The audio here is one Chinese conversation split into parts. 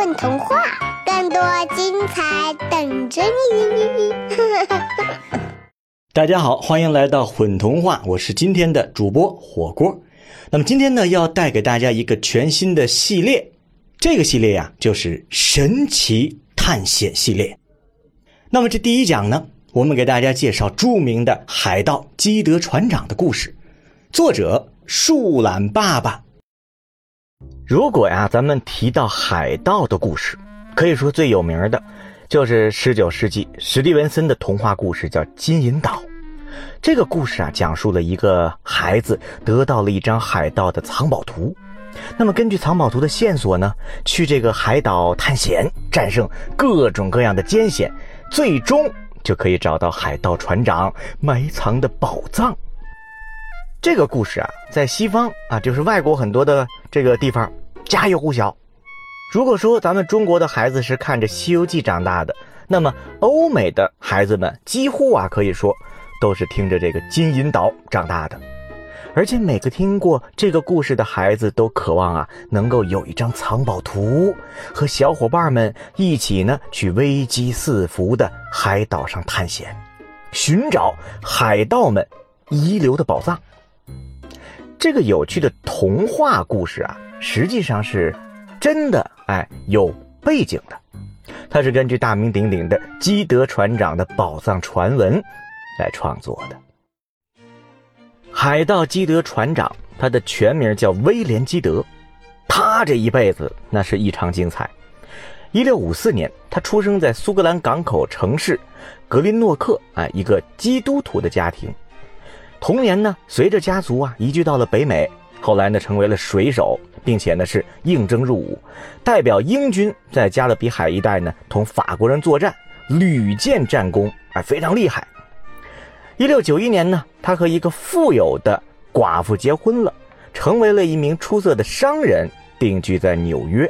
混童话，更多精彩等着你！大家好，欢迎来到混童话，我是今天的主播火锅。那么今天呢，要带给大家一个全新的系列，这个系列呀，就是神奇探险系列。那么这第一讲呢，我们给大家介绍著名的海盗基德船长的故事，作者树懒爸爸。如果呀，咱们提到海盗的故事，可以说最有名的，就是十九世纪史蒂文森的童话故事，叫《金银岛》。这个故事啊，讲述了一个孩子得到了一张海盗的藏宝图，那么根据藏宝图的线索呢，去这个海岛探险，战胜各种各样的艰险，最终就可以找到海盗船长埋藏的宝藏。这个故事啊，在西方啊，就是外国很多的这个地方家喻户晓。如果说咱们中国的孩子是看着《西游记》长大的，那么欧美的孩子们几乎啊可以说都是听着这个《金银岛》长大的。而且每个听过这个故事的孩子都渴望啊能够有一张藏宝图，和小伙伴们一起呢去危机四伏的海岛上探险，寻找海盗们遗留的宝藏。这个有趣的童话故事啊，实际上是真的，哎，有背景的。它是根据大名鼎鼎的基德船长的宝藏传闻来创作的。海盗基德船长，他的全名叫威廉基德，他这一辈子那是异常精彩。一六五四年，他出生在苏格兰港口城市格林诺克，哎，一个基督徒的家庭。童年呢，随着家族啊移居到了北美，后来呢成为了水手，并且呢是应征入伍，代表英军在加勒比海一带呢同法国人作战，屡建战功，哎非常厉害。一六九一年呢，他和一个富有的寡妇结婚了，成为了一名出色的商人，定居在纽约。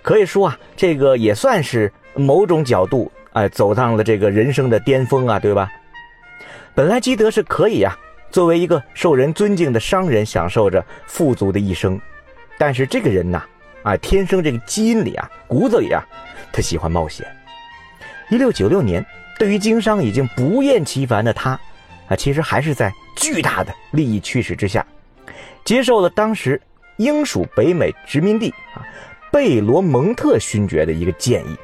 可以说啊，这个也算是某种角度哎走上了这个人生的巅峰啊，对吧？本来基德是可以啊。作为一个受人尊敬的商人，享受着富足的一生，但是这个人呐，啊，天生这个基因里啊，骨子里啊，他喜欢冒险。一六九六年，对于经商已经不厌其烦的他，啊，其实还是在巨大的利益驱使之下，接受了当时英属北美殖民地啊贝罗蒙特勋爵的一个建议，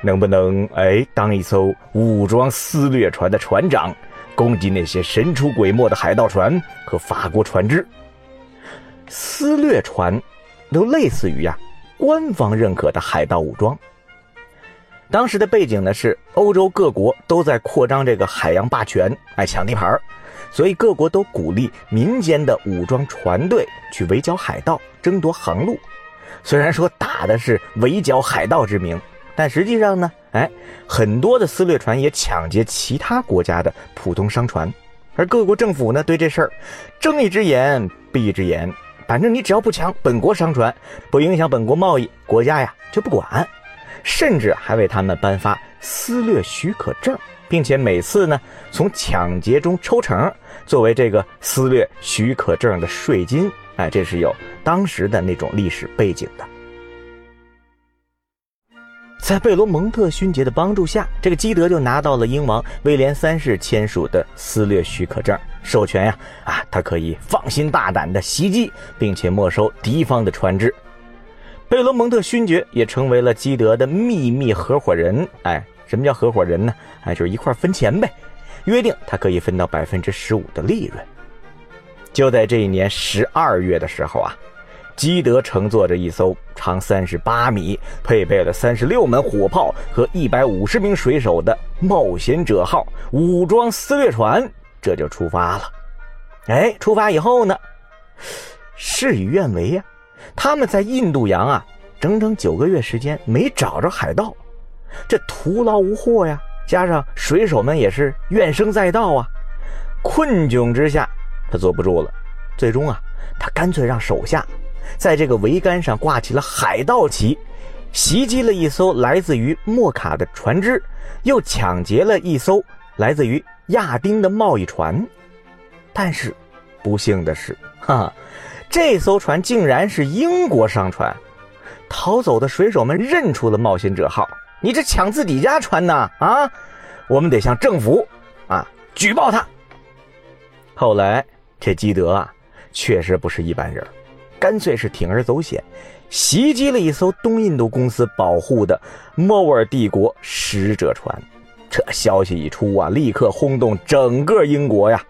能不能哎当一艘武装撕掠船的船长？攻击那些神出鬼没的海盗船和法国船只，撕掠船都类似于呀官方认可的海盗武装。当时的背景呢是欧洲各国都在扩张这个海洋霸权，哎抢地盘所以各国都鼓励民间的武装船队去围剿海盗，争夺航路。虽然说打的是围剿海盗之名。但实际上呢，哎，很多的私掠船也抢劫其他国家的普通商船，而各国政府呢，对这事儿睁一只眼闭一只眼，反正你只要不抢本国商船，不影响本国贸易，国家呀就不管，甚至还为他们颁发私掠许可证，并且每次呢从抢劫中抽成作为这个私掠许可证的税金，哎，这是有当时的那种历史背景的。在贝罗蒙特勋爵的帮助下，这个基德就拿到了英王威廉三世签署的撕掠许可证，授权呀，啊，他可以放心大胆的袭击，并且没收敌方的船只。贝罗蒙特勋爵也成为了基德的秘密合伙人。哎，什么叫合伙人呢？哎，就是一块分钱呗，约定他可以分到百分之十五的利润。就在这一年十二月的时候啊。基德乘坐着一艘长三十八米、配备了三十六门火炮和一百五十名水手的冒险者号武装撕掠船，这就出发了。哎，出发以后呢，事与愿违呀，他们在印度洋啊，整整九个月时间没找着海盗，这徒劳无获呀。加上水手们也是怨声载道啊，困窘之下，他坐不住了，最终啊，他干脆让手下。在这个桅杆上挂起了海盗旗，袭击了一艘来自于莫卡的船只，又抢劫了一艘来自于亚丁的贸易船。但是，不幸的是，哈，这艘船竟然是英国商船。逃走的水手们认出了冒险者号，你这抢自己家船呢？啊，我们得向政府啊举报他。后来这基德啊，确实不是一般人，干脆是铤而走险，袭击了一艘东印度公司保护的莫尔帝国使者船。这消息一出啊，立刻轰动整个英国呀。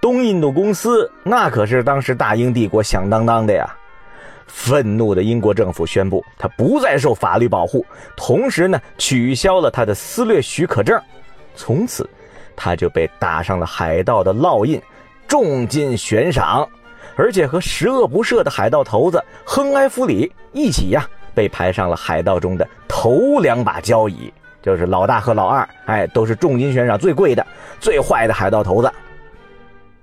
东印度公司那可是当时大英帝国响当当的呀。愤怒的英国政府宣布，他不再受法律保护，同时呢，取消了他的私掠许可证。从此，他就被打上了海盗的烙印，重金悬赏，而且和十恶不赦的海盗头子亨埃弗里一起呀，被排上了海盗中的头两把交椅，就是老大和老二，哎，都是重金悬赏最贵的、最坏的海盗头子。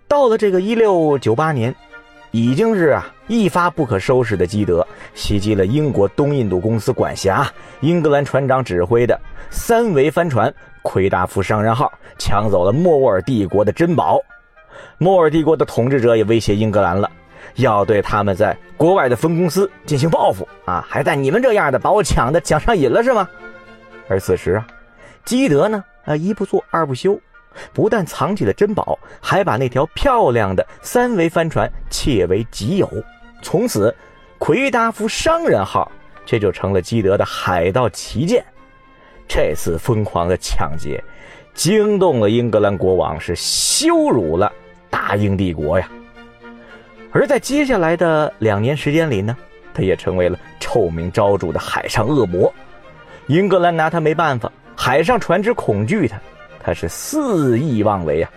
到了这个一六九八年。已经是啊一发不可收拾的基德袭击了英国东印度公司管辖、英格兰船长指挥的三桅帆船“奎达夫商人号”，抢走了莫卧尔帝国的珍宝。莫尔帝国的统治者也威胁英格兰了，要对他们在国外的分公司进行报复啊！还带你们这样的把我抢的抢上瘾了是吗？而此时啊，基德呢啊一不做二不休。不但藏起了珍宝，还把那条漂亮的三维帆船窃为己有。从此，奎达夫商人号这就成了基德的海盗旗舰。这次疯狂的抢劫，惊动了英格兰国王，是羞辱了大英帝国呀。而在接下来的两年时间里呢，他也成为了臭名昭著的海上恶魔。英格兰拿他没办法，海上船只恐惧他。他是肆意妄为啊，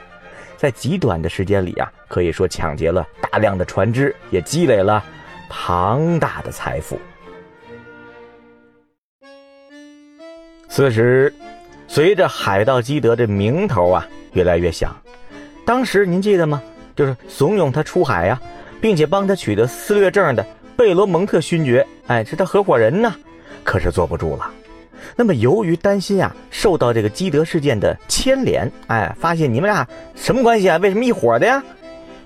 在极短的时间里啊，可以说抢劫了大量的船只，也积累了庞大的财富。此时，随着海盗基德的名头啊越来越响，当时您记得吗？就是怂恿他出海呀，并且帮他取得私掠证的贝罗蒙特勋爵，哎，是他合伙人呢，可是坐不住了。那么，由于担心啊，受到这个基德事件的牵连，哎，发现你们俩什么关系啊？为什么一伙的呀？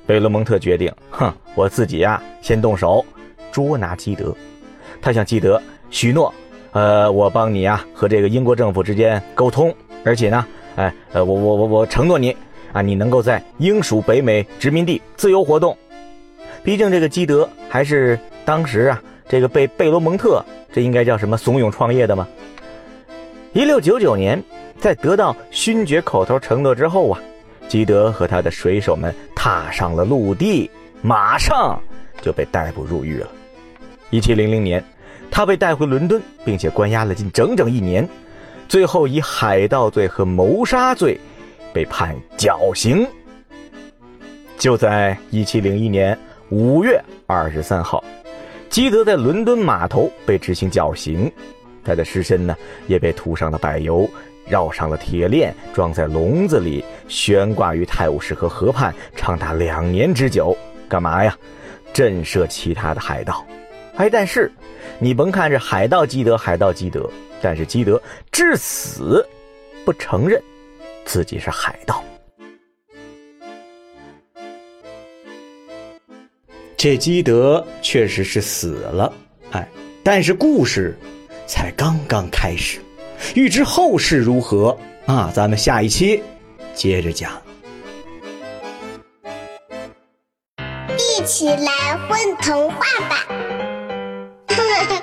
贝罗蒙特决定，哼，我自己呀，先动手捉拿基德。他向基德许诺，呃，我帮你啊，和这个英国政府之间沟通，而且呢，哎，呃，我我我我承诺你，啊，你能够在英属北美殖民地自由活动。毕竟这个基德还是当时啊，这个被贝罗蒙特，这应该叫什么怂恿创业的吗？一六九九年，在得到勋爵口头承诺之后啊，基德和他的水手们踏上了陆地，马上就被逮捕入狱了。一七零零年，他被带回伦敦，并且关押了近整整一年，最后以海盗罪和谋杀罪被判绞刑。就在一七零一年五月二十三号，基德在伦敦码头被执行绞刑。他的尸身呢，也被涂上了柏油，绕上了铁链，装在笼子里，悬挂于泰晤士河河畔，长达两年之久。干嘛呀？震慑其他的海盗。哎，但是，你甭看这海盗基德，海盗基德，但是基德至死不承认自己是海盗。这基德确实是死了，哎，但是故事。才刚刚开始，欲知后事如何啊？咱们下一期接着讲。一起来混童话吧。